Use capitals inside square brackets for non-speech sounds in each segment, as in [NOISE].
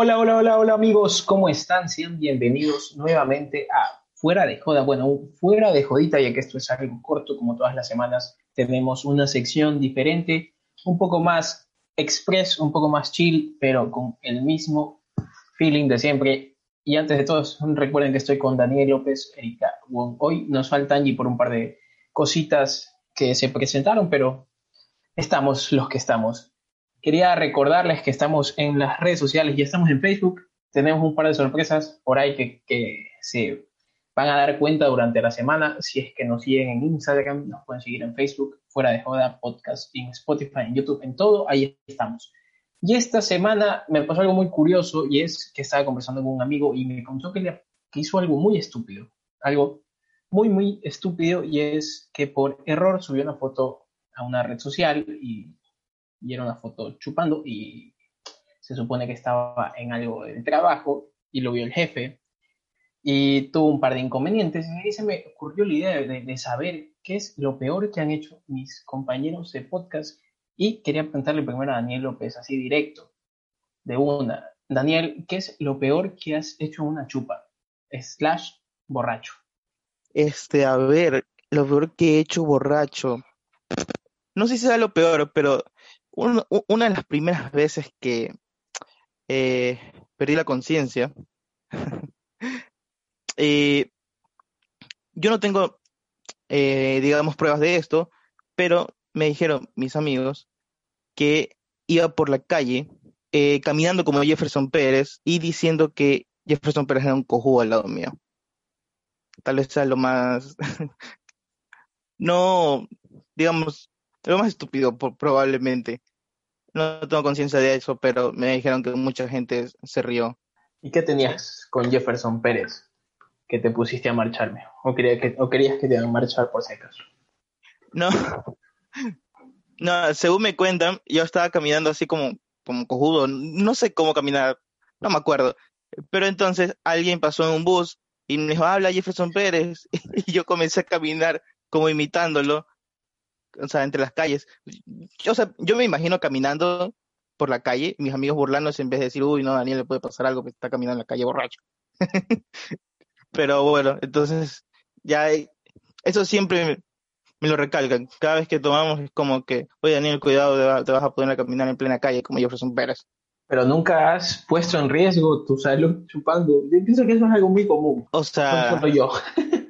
Hola, hola, hola, hola amigos, ¿cómo están? Sean bienvenidos nuevamente a Fuera de Joda. Bueno, fuera de jodita, ya que esto es algo corto, como todas las semanas, tenemos una sección diferente un poco más express, un poco más chill, pero con el mismo feeling de siempre. Y antes de todo, recuerden que estoy con Daniel López, Erika Wong. Hoy nos falta Angie por un par de cositas que se presentaron, pero estamos los que estamos. Quería recordarles que estamos en las redes sociales, ya estamos en Facebook, tenemos un par de sorpresas por ahí que, que se van a dar cuenta durante la semana. Si es que nos siguen en Instagram, nos pueden seguir en Facebook, fuera de joda, podcast, en Spotify, en YouTube, en todo, ahí estamos. Y esta semana me pasó algo muy curioso y es que estaba conversando con un amigo y me contó que, le, hizo algo muy estúpido, algo muy, muy estúpido y es que por error subió una foto a una red social y, y era una foto chupando y se supone que estaba en algo de trabajo y lo vio el jefe y tuvo un par de inconvenientes. Y se me ocurrió la idea de, saber qué es lo peor que han hecho mis compañeros de podcast. Y quería preguntarle primero a Daniel López, así directo, de una. Daniel, ¿qué es lo peor que has hecho una chupa? Slash borracho. Este, a ver, lo peor que he hecho borracho. No sé si sea lo peor, pero una de las primeras veces que eh, perdí la conciencia [LAUGHS] Eh, yo no tengo, eh, digamos, pruebas de esto, pero me dijeron mis amigos que iba por la calle eh, caminando como Jefferson Pérez y diciendo que Jefferson Pérez era un cojudo al lado mío. Tal vez sea lo más, [LAUGHS] no, digamos, lo más estúpido probablemente. No tengo conciencia de eso, pero me dijeron que mucha gente se rió. ¿Y qué tenías con Jefferson Pérez? que te pusiste a marcharme? ¿O, quería que, o querías que te hagan marchar por si acaso? No. No, según me cuentan, yo estaba caminando así como, como cojudo. No sé cómo caminar, no me acuerdo. Pero entonces alguien pasó en un bus y me dijo, habla Jefferson Pérez. [LAUGHS] Y yo comencé a caminar como imitándolo, o sea, entre las calles. Yo, o sea, yo me imagino caminando por la calle, mis amigos burlándose en vez de decir, uy, no, Daniel le puede pasar algo que está caminando en la calle borracho. [LAUGHS] Pero bueno, entonces ya eso siempre me, lo recalcan. Cada vez que tomamos es como que, oye Daniel, cuidado, te vas a poner a caminar en plena calle como Jefferson Pérez. Pero nunca has puesto en riesgo tu salud chupando. Yo pienso que eso es algo muy común. O sea, yo.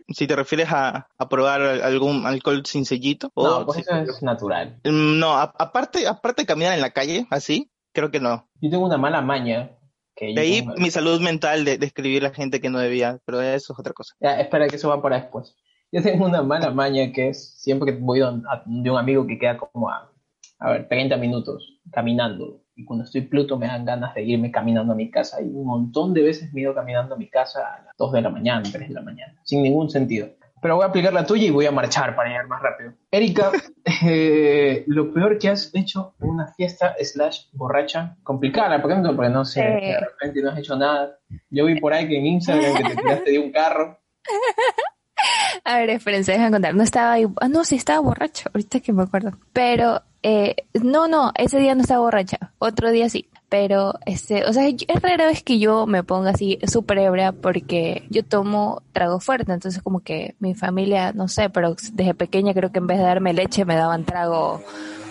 Si te refieres a, probar algún alcohol sin sellito. No, pues eso es natural. Mm, no, aparte, aparte de caminar en la calle, así, creo que no. Yo tengo una mala maña de ahí mi salud mental de, escribir a la gente que no debía, pero eso es otra cosa. Ya, espera que eso va para después. Yo tengo una mala maña que es siempre que voy de un amigo que queda como a, a ver, 30 minutos caminando. Y cuando estoy Pluto me dan ganas de irme caminando a mi casa. Y un montón de veces me he ido caminando a mi casa a las 2 de la mañana, 3 de la mañana, sin ningún sentido pero voy a aplicar la tuya y voy a marchar para llegar más rápido. Erika, [LAUGHS] eh, lo peor que has hecho en una fiesta slash borracha, complicada, por ejemplo, porque no sé, de repente no has hecho nada. Yo vi por ahí que en Instagram que te tiraste de un carro. [LAUGHS] A ver, espérense, déjame contar. No estaba ahí, ah, no, sí estaba borracho, ahorita que me acuerdo. Pero, eh, no, no, ese día no estaba borracha, otro día sí pero este, o sea, es raro es que yo me ponga así súper ebria porque yo tomo trago fuerte, entonces como que mi familia, no sé, pero desde pequeña creo que en vez de darme leche me daban trago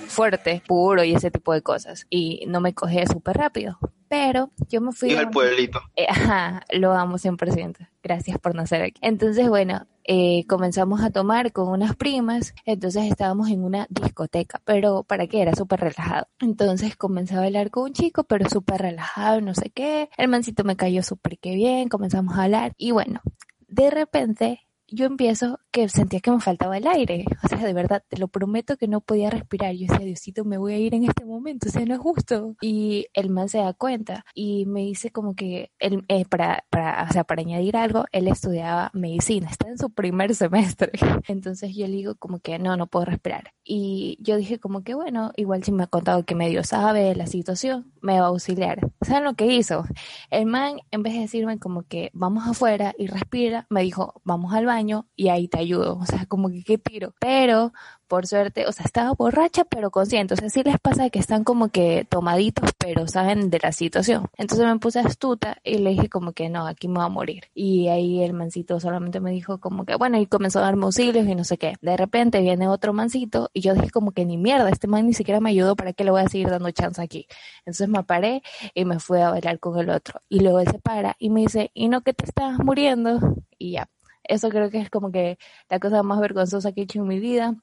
fuerte, puro y ese tipo de cosas y no me cogía súper rápido. Pero yo me fui... Y al pueblito. [LAUGHS] Eh, ajá, lo amo 100%. Gracias por nacer aquí. Entonces, bueno, eh, comenzamos a tomar con unas primas, entonces estábamos en una discoteca, pero ¿para qué? Era súper relajado. Entonces comencé a bailar con un chico, pero súper relajado, no sé qué. El mancito me cayó súper que bien, comenzamos a hablar y bueno, de repente yo empiezo que sentía que me faltaba el aire. O sea, de verdad, te lo prometo que no podía respirar. Yo decía, Diosito, me voy a ir en este momento, o sea, no es justo. Y el man se da cuenta y me dice como que, él, eh, para, para, o sea, para añadir algo, él estudiaba medicina, está en su primer semestre. [LAUGHS] Entonces yo le digo como que no, no puedo respirar. Y yo dije como que bueno, igual si me ha contado que medio sabe la situación, me va a auxiliar. ¿Saben lo que hizo? El man, en vez de decirme como que vamos afuera y respira, me dijo, vamos al baño y ahí te ayudo. O sea, como que qué tiro. Pero por suerte, o sea, estaba borracha pero consciente, o sea, sí les pasa que están como que tomaditos pero saben de la situación. Entonces me puse astuta y le dije como que no, aquí me va a morir. Y ahí el mancito solamente me dijo como que bueno, y comenzó a darme auxilios y no sé qué. De repente viene otro mancito y yo dije como que ni mierda, este man ni siquiera me ayudó, ¿para qué le voy a seguir dando chance aquí? Entonces me paré y me fui a bailar con el otro. Y luego él se para y me dice, ¿y no que te estás muriendo? Y ya. Eso creo que es como que la cosa más vergonzosa que he hecho en mi vida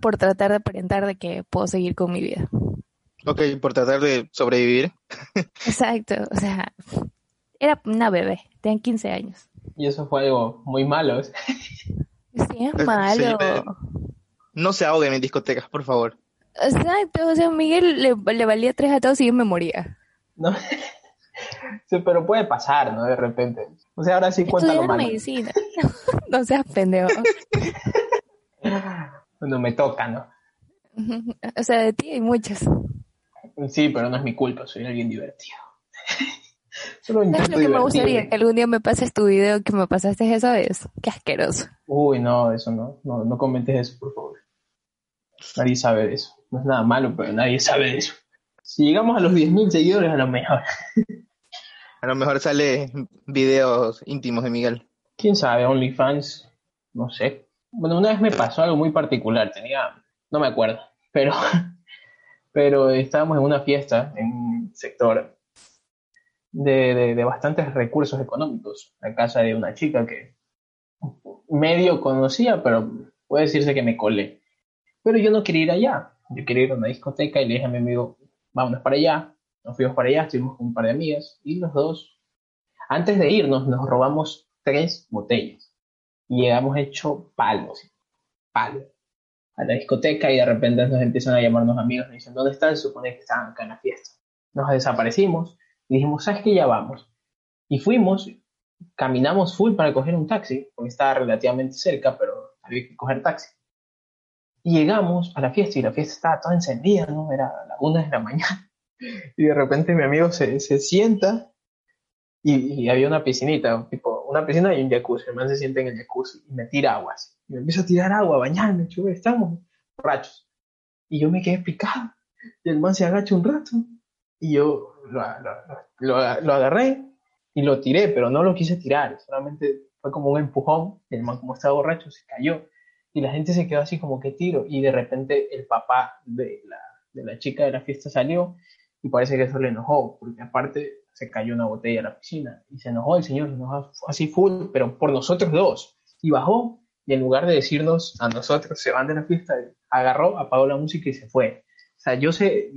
por tratar de aparentar de que puedo seguir con mi vida. Ok, por tratar de sobrevivir. [LAUGHS] Exacto, o sea, era una bebé, tenía 15 años. Y eso fue algo muy malo. Sí, es malo. no se ahoguen en discotecas, por favor. Exacto, o sea, Miguel le, le valía tres a todos y yo me moría. No. [LAUGHS] Sí, pero puede pasar, ¿no? De repente. O sea, ahora sí cuenta lo malo. medicina. [LAUGHS] no seas pendejo. Cuando me toca, ¿no? O sea, de ti hay muchas. Sí, pero no es mi culpa, soy alguien divertido. [LAUGHS] Solo ¿Sabes lo que me gustaría? Que algún día me pases tu video que me pasaste esa vez. Qué asqueroso. Uy, no, eso no. No, no comentes eso, por favor. Nadie sabe de eso. No es nada malo, pero nadie sabe de eso. Si llegamos a los 10.000 seguidores, a lo mejor. [LAUGHS] a lo mejor sale videos íntimos de Miguel. ¿Quién sabe? OnlyFans, no sé. Bueno, una vez me pasó algo muy particular, tenía, no me acuerdo, pero, [LAUGHS] pero estábamos en una fiesta en un sector de, de, bastantes recursos económicos, la casa de una chica que medio conocía, pero puede decirse que me colé. Pero yo no quería ir allá, yo quería ir a una discoteca y le dije a mi amigo, vámonos para allá, nos fuimos para allá, estuvimos con un par de amigas y los dos, antes de irnos, nos robamos tres botellas y llegamos hecho palos, palo, a la discoteca y de repente nos empiezan a llamarnos amigos, nos dicen, ¿dónde están? Supone que estaban acá en la fiesta. Nos desaparecimos y dijimos, ¿sabes qué? Ya vamos. Y fuimos, caminamos full para coger un taxi, porque estaba relativamente cerca, pero había que coger taxi. Y llegamos a la fiesta y la fiesta estaba toda encendida, ¿no? Era la una de la mañana. Y de repente mi amigo se, se sienta y, había una piscinita, tipo, una piscina y un jacuzzi. El man se siente en el jacuzzi y me tira agua. Y me empieza a tirar agua, bañarme, chuve, estamos borrachos. Y yo me quedé picado. Y el man se agacha un rato. Y yo lo, lo, lo, agarré y lo tiré, pero no lo quise tirar. Solamente fue como un empujón. El man, como estaba borracho, se cayó. Y la gente se quedó así como que tiro. Y de repente el papá de la, de la chica de la fiesta salió. Y parece que eso le enojó, porque aparte se cayó una botella a la piscina y se enojó el señor, se enojó así full, pero por nosotros dos. Y bajó y en lugar de decirnos a nosotros se van de la fiesta, agarró, apagó la música y se fue. O sea, yo sé,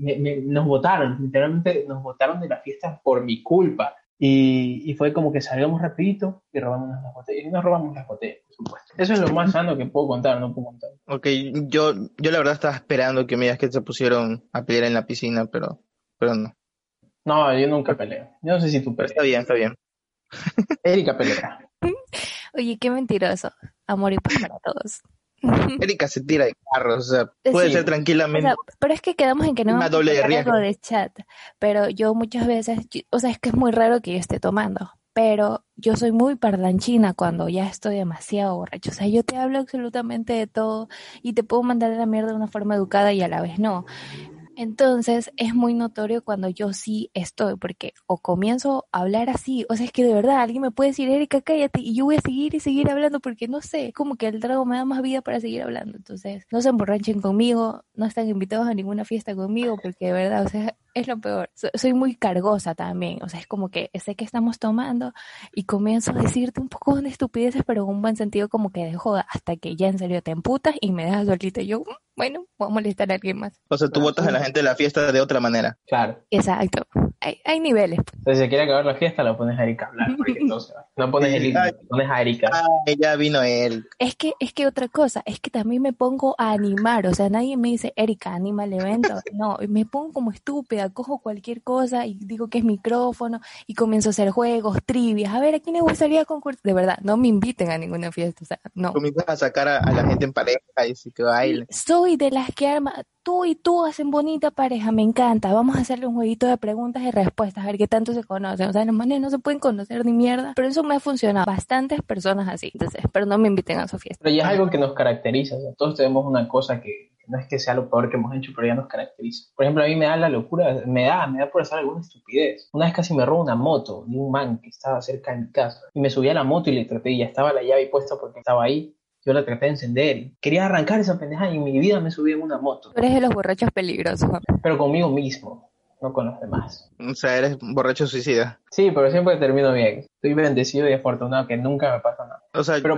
nos votaron, literalmente nos votaron de la fiesta por mi culpa. Y, y, fue como que salgamos rapidito y robamos las botellas. Y nos robamos las botellas, por supuesto. Eso es lo más sano que puedo contar, no puedo contar. Ok, yo, yo la verdad estaba esperando que me digas que se pusieron a pelear en la piscina, pero, pero no. No, yo nunca peleo. Yo no sé si tú peleas. Está bien, está bien. [LAUGHS] Erika pelea. [LAUGHS] Oye, qué mentiroso. Amor y paz para todos. [LAUGHS] Erika se tira de carros, o sea, puede ser tranquilamente. pero es que quedamos en que no una doble de algo de chat. Pero yo muchas veces, o sea, es que es muy raro que yo esté tomando. Pero yo soy muy parlanchina cuando ya estoy demasiado borracho. O sea, yo te hablo absolutamente de todo y te puedo mandar a la mierda de una forma educada y a la vez no. Entonces es muy notorio cuando yo sí estoy, porque o comienzo a hablar así, o sea, es que de verdad alguien me puede decir, Erika, cállate, y yo voy a seguir y seguir hablando porque no sé, como que el trago me da más vida para seguir hablando. Entonces, no se emborrachen conmigo, no están invitados a ninguna fiesta conmigo, porque de verdad, o sea, es lo peor. soy muy cargosa también. O sea, es como que sé que estamos tomando y comienzo a decirte un poco de estupideces, pero en un buen sentido como que de joda, hasta que ya en serio te emputas y me dejas solita. Y yo, mm, bueno, voy a molestar a alguien más. O sea, tú votas a la gente de la fiesta de otra manera. Claro. Exacto. Hay, hay niveles. Entonces, si quiere acabar la fiesta, lo pones a Erika a hablar, porque entonces no pones a pones a Erika. Ah, ya vino él. Es que, es que otra cosa, es que también me pongo a animar, o sea, nadie me dice, Erika, anima el evento. [LAUGHS] No, me pongo como estúpida, cojo cualquier cosa y digo que es micrófono y comienzo a hacer juegos, trivias. A ver, ¿a quién le gustaría concurso? De verdad, no me inviten a ninguna fiesta, o sea, no. Comienzas a sacar a, la gente en pareja y si que baile. Soy de las que arma, tú y tú hacen bonita pareja, me encanta. Vamos a hacerle un jueguito de preguntas y respuestas, a ver qué tanto se conocen. O sea, los manes no se pueden conocer ni mierda, pero eso me ha funcionado. Bastantes personas así, entonces, pero no me inviten a su fiesta. Pero ya es algo que nos caracteriza, todos tenemos una cosa que, no es que sea lo peor que hemos hecho, pero ya nos caracteriza. Por ejemplo, a mí me da la locura, me da, me da por hacer alguna estupidez. Una vez casi me robó una moto de un man que estaba cerca de mi casa y me subí a la moto y le traté y ya estaba la llave puesta porque estaba ahí yo la traté de encender. Quería arrancar esa pendeja y en mi vida me subí en una moto. Tú eres de los borrachos peligrosos. Pero conmigo mismo, no con los demás. O sea, eres borracho suicida. Sí, pero siempre termino bien. Estoy bendecido y afortunado que nunca me pasa nada. O sea, pero...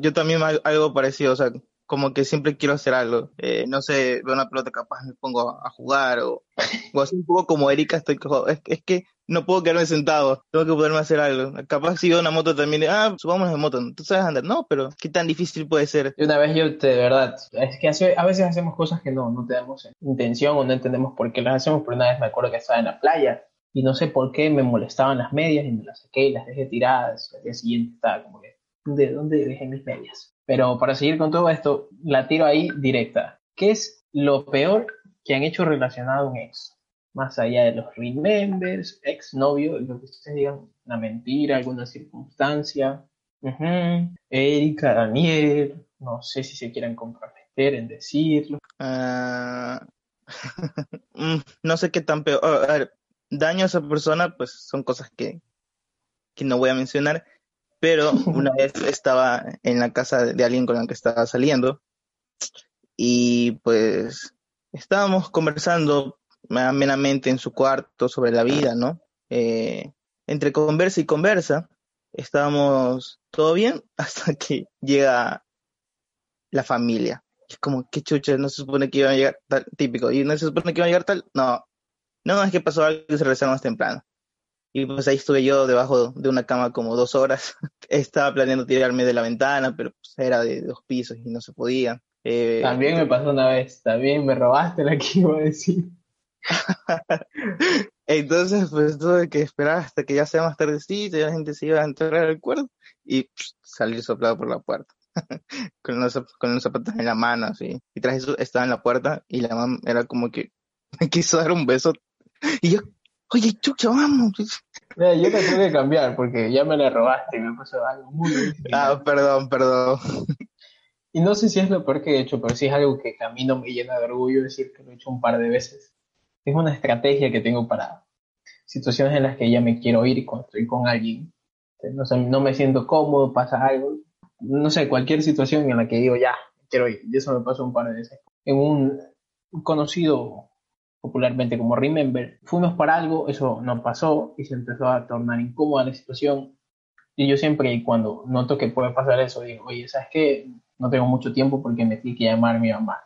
yo, también algo parecido, o sea, como que siempre quiero hacer algo. Eh, no sé, veo una pelota capaz, me pongo a, jugar o, o así un poco como Erika, estoy es, es que no puedo quedarme sentado, tengo que poderme hacer algo. Capaz si veo una moto también, ah, subamos de moto, tú sabes andar, no, pero qué tan difícil puede ser. Una vez yo, de verdad, es que a veces hacemos cosas que no, no tenemos intención o no entendemos por qué las hacemos, pero una vez me acuerdo que estaba en la playa y no sé por qué me molestaban las medias y me las saqué y las dejé tiradas. Al día siguiente estaba como que, ¿de dónde dejé mis medias? Pero para seguir con todo esto, la tiro ahí directa. ¿Qué es lo peor que han hecho relacionado a un ex? más allá de los remembers, ex novio, lo que ustedes digan, una mentira, alguna circunstancia. Erika, Daniel, no sé si se quieren comprometer en decirlo. Ah, [LAUGHS] mm, no sé qué tan peor. daño a esa persona, pues son cosas que, que no voy a mencionar. Pero [LAUGHS] una vez estaba en la casa de alguien con la que estaba saliendo y pues estábamos conversando amenamente en su cuarto sobre la vida, ¿no? Eh, entre conversa y conversa, estábamos todo bien [LAUGHS] hasta que llega la familia. Es como, qué chucha, no se supone que iba a llegar tal, típico, y no se supone que iba a llegar tal, no, no, es que pasó algo y se regresaron más temprano. Y pues ahí estuve yo debajo de una cama como dos horas. [LAUGHS] Estaba planeando tirarme de la ventana, pero pues era de dos pisos y no se podía. Eh, también me pasó una vez, también me robaste la que iba a decir. [LAUGHS] Entonces, pues tuve que esperar hasta que ya sea más tardecito y la gente se iba a entrar al cuarto y salir soplado por la puerta. [LAUGHS] con, los, con los zapatos en la mano, así. Y tras eso estaba en la puerta y la mamá era como que me quiso dar un beso. Y yo, oye, chucha, vamos. Mira, yo te tuve que cambiar porque ya me la robaste y me pasó algo muy Ah, perdón, perdón. Y no sé si es lo peor que he hecho, pero sí es algo que a mí no me llena de orgullo decir que lo he hecho un par de veces. Es una estrategia que tengo para situaciones en las que ya me quiero ir y cuando estoy con alguien, no, sé, no me siento cómodo, pasa algo, no sé, cualquier situación en la que digo ya, quiero ir, y eso me pasó un par de veces. En un conocido popularmente como Remember, fuimos para algo, eso no pasó y se empezó a tornar incómoda la situación. Y yo siempre, cuando noto que puede pasar eso, digo, oye, ¿sabes qué? No tengo mucho tiempo porque me tiene que llamar a mi mamá.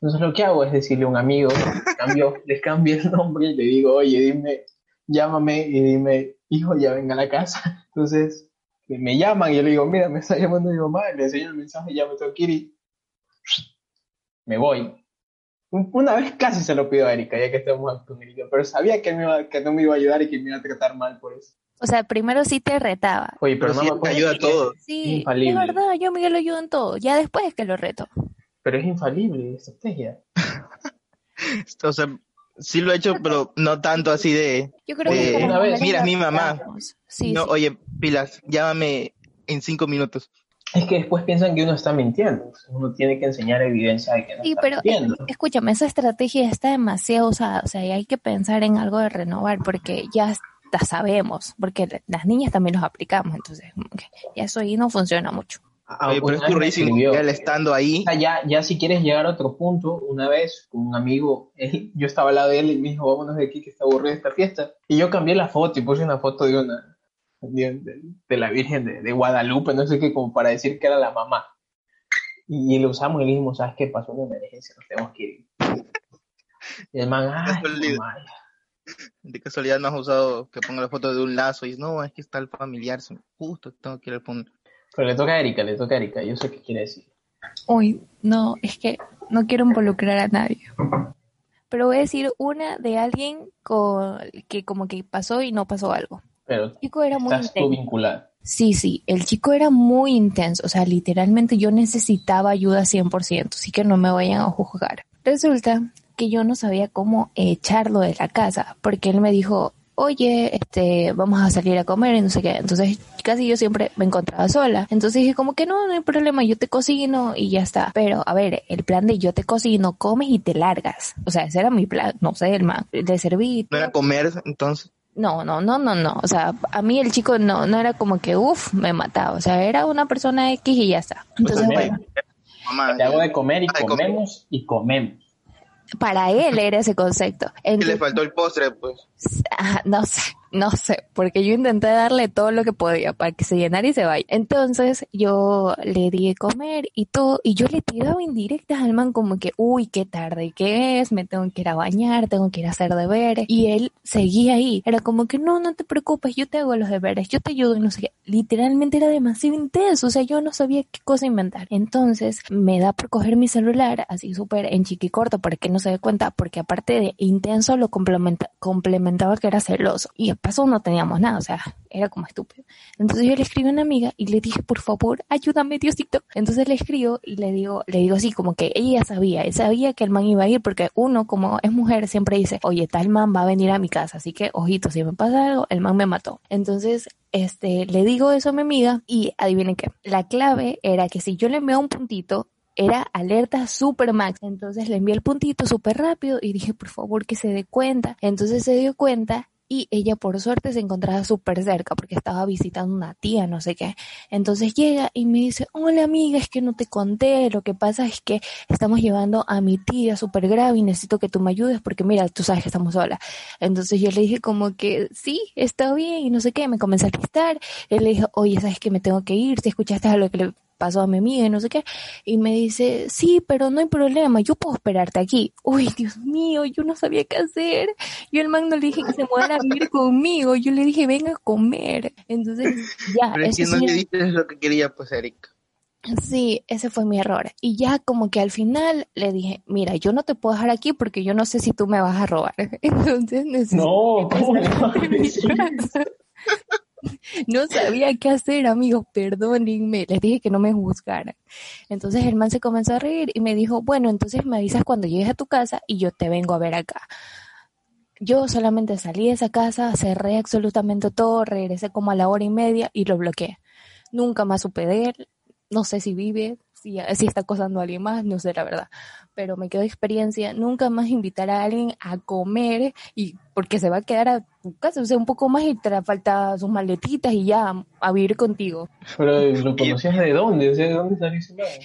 Entonces lo que hago es decirle a un amigo, cambio, [LAUGHS] les cambio el nombre y le digo, oye, dime, llámame y dime, hijo, ya venga a la casa. [LAUGHS] Entonces me llaman y yo le digo, mira, me está llamando mi mamá, le enseño el mensaje, ya me tengo [LAUGHS] me voy. Una vez casi se lo pido a Erika, ya que estamos con Erika, pero sabía que, me que no me iba a ayudar y que me iba a tratar mal por eso. O sea, primero sí te retaba. Oye, pero, no me ayuda a todo. Sí, es verdad, yo Miguel lo ayudo en todo. Ya después es que lo reto pero es infalible estrategia. [LAUGHS] o sea, sí lo he hecho, pero no tanto así de. Yo creo que una vez. Mira, mi mamá. Sí, no, oye, pilas, llámame en cinco minutos. Es que después piensan que uno está mintiendo. Uno tiene que enseñar evidencia de que no sí, pero, mintiendo. Escúchame, esa estrategia está demasiado usada. O sea, hay que pensar en algo de renovar porque ya sabemos. Porque las niñas también nos aplicamos. Entonces, ya eso ahí no funciona mucho. Oye, pero es estando ahí. Ya, ya si quieres llegar a otro punto, una vez con un amigo, él- yo estaba al lado de él y me dijo, vámonos de aquí que está aburrida esta fiesta. Y yo cambié la foto y puse una foto de una, de, la Virgen de, de Guadalupe, no sé qué, como para decir que era la mamá. Y, lo usamos y le dijimos, ¿sabes qué? Pasó una emergencia, nos tenemos que ir. Y el man, ay, De casualidad no has usado que ponga la foto de un lazo y dices, no, es que está el familiar, justo tengo que ir al punto. Pero le toca a Erika, le toca a Erika, yo sé qué quiere decir. Uy, no, es que no quiero involucrar a nadie. Pero voy a decir una de alguien con, que como que pasó y no pasó algo. Pero El chico era muy estás tú intenso. vinculada. Sí, sí, el chico era muy intenso, o sea, literalmente yo necesitaba ayuda 100%, así que no me vayan a juzgar. Resulta que yo no sabía cómo echarlo de la casa, porque él me dijo, oye, este, vamos a salir a comer y no sé qué. Entonces, casi yo siempre me encontraba sola. Entonces dije como que no, no hay problema, yo te cocino y ya está. Pero, a ver, el plan de yo te cocino, comes y te largas. O sea, ese era mi plan, no sé, el man. Le serví. No era comer, entonces. No, no, no, no, no. O sea, a mí el chico no, no era como que, uff, me mataba. O sea, era una persona X y ya está. Entonces, Pues, bueno, Mamá, Te hago de comer y comemos y comemos. para él era ese concepto. que le Entonces, faltó el postre, pues. [LAUGHS] Ah, no sé, no sé, porque yo intenté darle todo lo que podía para que se llenara y se vaya. Entonces yo le di comer y todo, y yo le tiraba indirectas al man como que, uy, qué tarde que es, me tengo que ir a bañar, tengo que ir a hacer deberes, y él seguía ahí. Era como que, no, no te preocupes, yo te hago los deberes, yo te ayudo y no sé qué. Literalmente era demasiado intenso, o sea, yo no sabía qué cosa inventar. Entonces me da por coger mi celular así súper en chiquicorto para que no se dé cuenta, porque aparte de intenso lo complementa, complementaba que era celoso. Y de paso no teníamos nada, o sea, era como estúpido. Entonces yo le escribí a una amiga y le dije, por favor, ayúdame, Diosito. Entonces le escribo y le digo, le digo así, como que ella sabía, ella sabía que el man iba a ir, porque uno, como es mujer, siempre dice, oye, tal man va a venir a mi casa, así que, ojito, si me pasa algo, el man me mató. Entonces, este, le digo eso a mi amiga y adivinen qué, la clave era que si yo le enviaba un puntito, era alerta super max. Entonces le envié el puntito súper rápido y dije, por favor, que se dé cuenta. Entonces se dio cuenta y ella por suerte se encontraba súper cerca porque estaba visitando una tía, no sé qué. Entonces llega y me dice, hola amiga, es que no te conté, lo que pasa es que estamos llevando a mi tía súper grave y necesito que tú me ayudes porque mira, tú sabes que estamos solas. Entonces yo le dije como que sí, está bien y no sé qué, me comencé a listar. Él le dijo, oye, sabes que me tengo que ir, si escuchaste a lo que le pasó a mi amiga y no sé qué. Y me dice, sí, pero no hay problema, yo puedo esperarte aquí. Uy, Dios mío, yo no sabía qué hacer. Yo al man no le dije que se mudara a vivir conmigo, yo le dije, venga a comer. Entonces, ya, Pero es que no sí- le diste lo que quería, pues, Eric. Sí, ese fue mi error. Y ya como que al final le dije, mira, yo no te puedo dejar aquí porque yo no sé si tú me vas a robar. [LAUGHS] Entonces necesito No, ¿cómo [LAUGHS] No sabía qué hacer, amigos, perdónenme. Les dije que no me juzgaran. Entonces el man se comenzó a reír y me dijo, bueno, entonces me avisas cuando llegues a tu casa y yo te vengo a ver acá. Yo solamente salí de esa casa, cerré absolutamente todo, regresé como a la hora y media y lo bloqueé. Nunca más supe de él, no sé si vive, si, si está acosando a alguien más, no sé la verdad. Pero me quedó experiencia, nunca más invitar a alguien a comer y porque se va a quedar a casa, o sea, un poco más y te falta sus maletitas y ya a vivir contigo. Pero lo conocías de dónde, o sea, ¿de dónde man?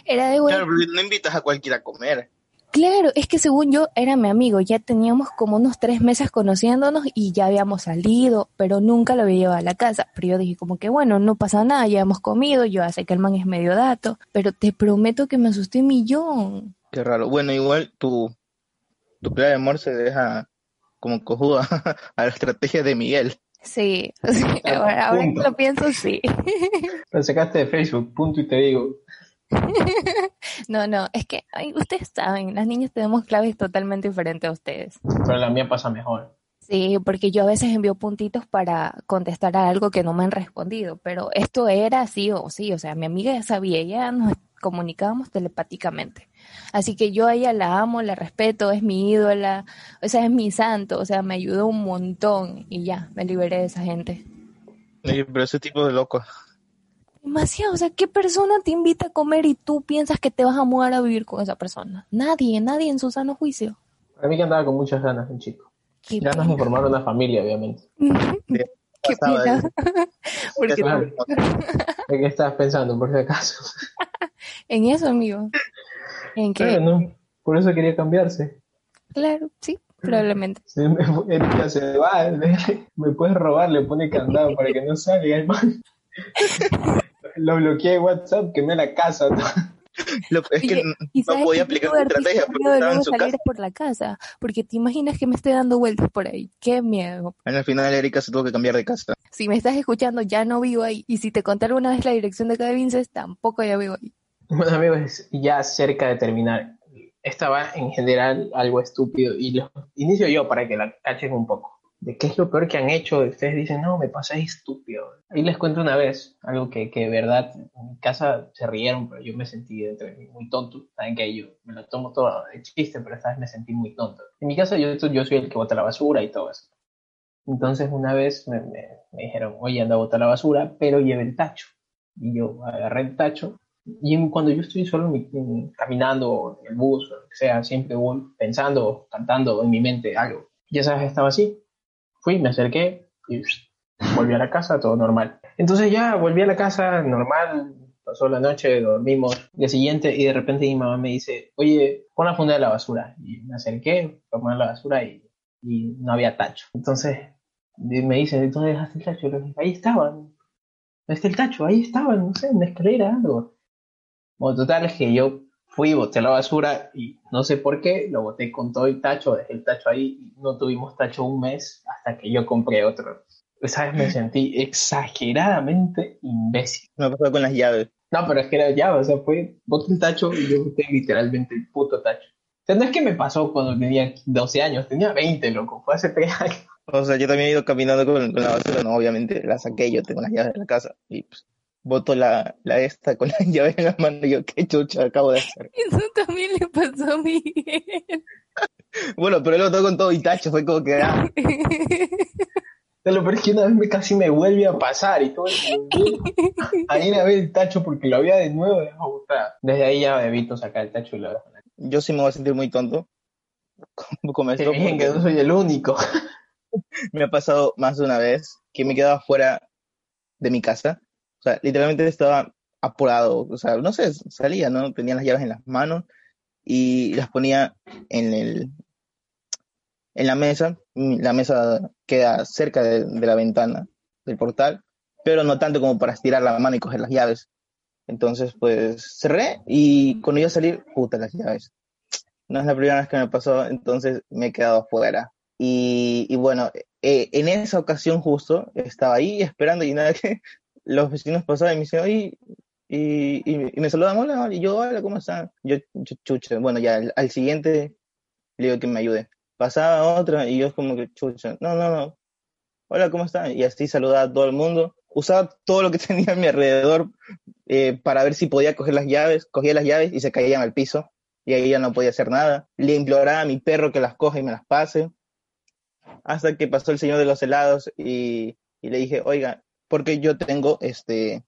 Era de güey. Claro, pero no invitas a cualquiera a comer. Claro, es que según yo era mi amigo, ya teníamos como unos tres meses conociéndonos y ya habíamos salido, pero nunca lo había llevado a la casa. Pero yo dije como que bueno, no pasa nada, ya hemos comido, yo ya sé que el man es medio dato, pero te prometo que me asusté un millón. Qué raro. Bueno, igual tu, tu plan de amor se deja como cojuda [LAUGHS] a la estrategia de Miguel. Sí, [LAUGHS] sí, ahora, ahora que lo pienso, sí. [LAUGHS] Lo sacaste de Facebook, punto y te digo. No, no, es que ay, ustedes saben, las niñas tenemos claves totalmente diferentes a ustedes. Pero la mía pasa mejor. Sí, porque yo a veces envío puntitos para contestar a algo que no me han respondido, pero esto era sí o sí, o sea, mi amiga ya sabía, ya nos comunicábamos telepáticamente. Así que yo a ella la amo, la respeto, es mi ídola, o sea, es mi santo, o sea, me ayudó un montón y ya, me liberé de esa gente. Oye, pero ese tipo de loco. Demasiado, o sea, ¿qué persona te invita a comer y tú piensas que te vas a mudar a vivir con esa persona? Nadie, nadie en su sano juicio. Para mí que andaba con muchas ganas, un chico. Qué Ganas de formar una familia, obviamente. [LAUGHS] Qué qué pena. [LAUGHS] Porque Claro. [LAUGHS] ¿De qué estabas pensando, por si acaso? en eso, amigo. En Claro, no. Por eso quería cambiarse. claro, sí, probablemente. Se me fue- Erika se va, [LAUGHS] me puedes robar, le pone candado para que no salga el man. [LAUGHS] Lo bloqueé de WhatsApp, quemé la casa. Lo- es que Oye, no ¿y sabes podía aplicar su estrategia porque de estaba en luego su salir casa. por la casa? Porque te imaginas que me estoy dando vueltas por ahí. Qué miedo. Al final Erika se tuvo que cambiar de casa. Si me estás escuchando, ya no vivo ahí. Y si te conté alguna vez la dirección de cada Vinces, tampoco ya vivo ahí. Bueno, amigos, ya cerca de terminar. Estaba en general algo estúpido y lo inicio yo para que la cachen un poco. ¿De qué es lo peor que han hecho? Ustedes dicen, no, me pasé estúpido. Ahí les cuento una vez algo que, que de verdad en mi casa se rieron, pero yo me sentí dentro de mí muy tonto. Saben que yo me lo tomo todo de chiste, pero esta vez me sentí muy tonto. En mi casa yo, yo soy el que bota la basura y todo eso. Entonces una vez me, me- me dijeron, oye, anda a botar la basura, pero lleve el tacho. Y yo agarré el tacho y cuando yo estoy solo caminando en el bus o lo que sea, siempre voy pensando, cantando en mi mente algo. Ya sabes, estaba así. Fui, me acerqué y volví a la casa, todo normal. Entonces ya volví a la casa normal, pasó la noche, dormimos. Día siguiente y de repente mi mamá me dice, oye, pon la funda de la basura. Y me acerqué, a la basura y, y no había tacho. Entonces y me dice, ¿dónde dejaste el tacho? Y ahí estaba. ¿Dónde está el tacho? Ahí estaba, no sé, en la algo. Bueno, total es que yo fui, boté la basura y no sé por qué, lo boté con todo el tacho, dejé el tacho ahí y no tuvimos tacho un mes hasta que yo compré otro. Esa vez me [LAUGHS] sentí exageradamente imbécil. Me pasó con las llaves. No, pero es que era ya, o sea, fue, boté el tacho y yo boté literalmente el puto tacho. O sea, no es que me pasó cuando tenía 12 años, tenía 20, loco, fue hace 3 [LAUGHS] años. O sea, yo también he ido caminando con, con la basura, no, obviamente la saqué, yo tengo las llaves de la casa y pues boto la, la esta con las [LAUGHS] llaves en la mano y yo, qué chucha acabo de hacer. [LAUGHS] Eso también le pasó a Miguel. Bueno, pero él lo botó con todo y tacho, fue como que, ah, [LAUGHS] lo peor es que una vez me casi me vuelve a pasar y todo a ir a ver el tacho porque lo había de nuevo dejado. Desde ahí ya evito sacar el tacho y lo dejo. la- yo sí me voy a sentir muy tonto. Esto, dije que no soy el único. me ha pasado más de una vez que me quedaba fuera de mi casa. O sea, literalmente estaba apurado. O sea, no sé, salía, ¿no? Tenía las llaves en las manos y las ponía en el en la mesa. La mesa queda cerca de, de la ventana del portal, pero no tanto como para estirar la mano y coger las llaves. Entonces, pues cerré y cuando iba a salir, puta, las llaves. No es la primera vez que me pasó, entonces me he quedado afuera. Y, y bueno, eh, en esa ocasión justo estaba ahí esperando y nada que los vecinos pasaban y me dicen, oye, y, me saludan, hola, y yo, hola, ¿cómo están? Yo, yo, chucha, bueno, ya al, al siguiente le digo que me ayude. Pasaba otra y yo como que, chucha, no, no, no, hola, ¿cómo están? Y así saludaba a todo el mundo. Usaba todo lo que [LAUGHS] tenía a mi alrededor eh, para ver si podía coger las llaves, cogía las llaves y se caían al piso y ahí ya no podía hacer nada. Le imploraba a mi perro que las coja y me las pase. Hasta que pasó el señor de los helados y, y le dije, oiga, porque yo tengo este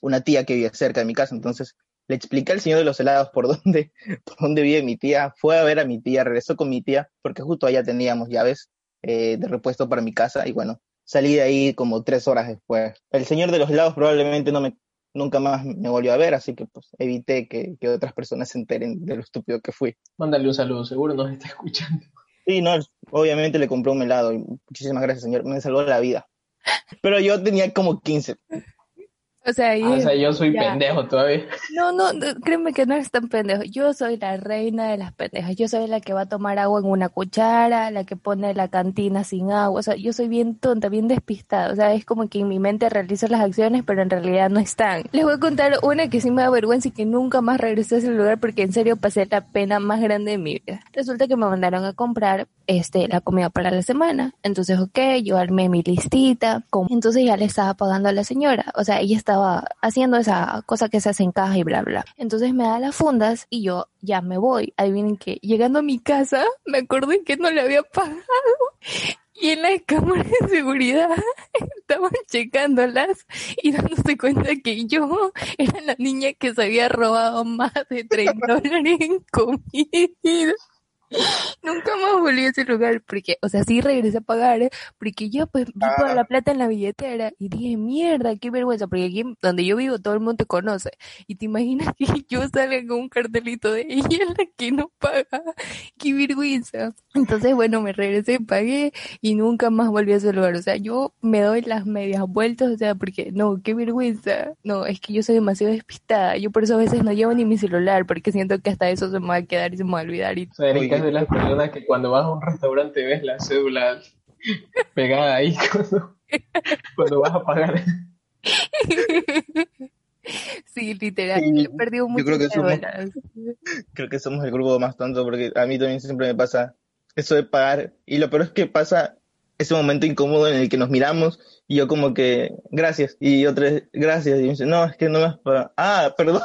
una tía que vive cerca de mi casa, entonces le expliqué al señor de los helados por [LAUGHS] dónde, por dónde vive mi tía, fue a ver a mi tía, regresó con mi tía, porque justo allá teníamos llaves eh, de repuesto para mi casa, y bueno, salí de ahí como tres horas después. El señor de los helados probablemente no me, nunca más me volvió a ver, así que pues evité que, que otras personas se enteren de lo estúpido que fui. Mándale un saludo, seguro nos está escuchando. Sí, no, obviamente le compré un helado, y muchísimas gracias señor, me salvó la vida. Pero yo tenía como 15. O sea, Ah, o sea, yo soy ya. pendejo todavía. No, no, no, créeme que no eres tan pendejo. Yo soy la reina de las pendejas. Yo soy la que va a tomar agua en una cuchara, la que pone la cantina sin agua. O sea, yo soy bien tonta, bien despistada. O sea, es como que en mi mente realizo las acciones, pero en realidad no están. Les voy a contar una que sí me da vergüenza y que nunca más regresé a ese lugar porque en serio pasé la pena más grande de mi vida. Resulta que me mandaron a comprar este la comida para la semana. Entonces, ok, yo armé mi listita. Entonces ya le estaba pagando a la señora. O sea, ella estaba haciendo esa cosa que se hace en caja y bla, bla. Entonces me da las fundas y yo ya me voy. Adivinen que llegando a mi casa me acordé que no le había pagado. Y en la cámara de seguridad [LAUGHS] estaban checándolas y dándose cuenta que yo era la niña que se había robado más de 30 dólares en comida. Nunca más volví a ese lugar porque, o sea, sí regresé a pagar, ¿eh? porque yo pues vi toda Ah. la plata en la billetera y dije, mierda, qué vergüenza, porque aquí donde yo vivo todo el mundo te conoce y te imaginas [LAUGHS] que yo salga con un cartelito de ella la que no paga, qué vergüenza. Entonces, bueno, me regresé, pagué y nunca más volví a ese lugar, o sea, yo me doy las medias vueltas, o sea, porque no, qué vergüenza, no, es que yo soy demasiado despistada, yo por eso a veces no llevo ni mi celular porque siento que hasta eso se me va a quedar y se me va a olvidar y O de las personas que cuando vas a un restaurante ves la cédula [LAUGHS] pegada ahí [LAUGHS] cuando, cuando vas a pagar. Sí, literal, Sí, he perdido yo muchas creo que somos- cédulas. Creo que somos el grupo más tonto porque a mí también siempre me pasa eso de pagar. Y lo peor es que pasa ese momento incómodo en el que nos miramos y yo como que, gracias. Y otra vez, gracias. Y me dice, no, es que no me has pagado. Ah, [LAUGHS] perdón.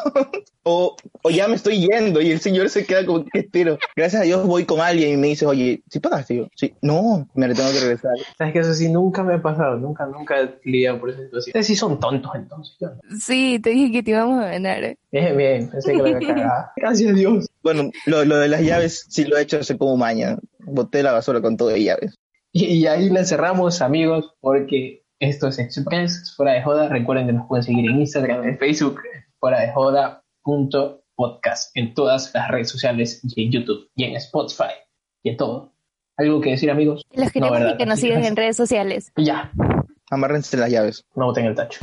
o, o ya me estoy yendo y el señor se queda como que espero. Gracias a Dios voy con alguien y me dice, oye, ¿sí pagaste? Y yo, sí, no, me tengo que regresar. Sabes que eso sí nunca me ha pasado, nunca, nunca he lidiado por esa situación. Ustedes sí son tontos entonces. yo. Sí, te dije que te íbamos a ganar. ¿eh? Bien, bien, pensé que lo había cagado. [LAUGHS] Gracias a Dios. Bueno, lo, lo de las llaves sí lo he hecho hace como mañana. Boté la basura con todo de llaves. Y, y ahí la cerramos, amigos, porque esto es Express, fuera de joda. Recuerden que nos pueden seguir en Instagram, en Facebook, fuera de joda punto podcast, en todas las redes sociales y en YouTube y en Spotify y en todo. ¿Algo que decir, amigos? Los queremos ¿verdad? y que nos sigan en redes sociales. Y ya, Amárrense las llaves. no boten el tacho.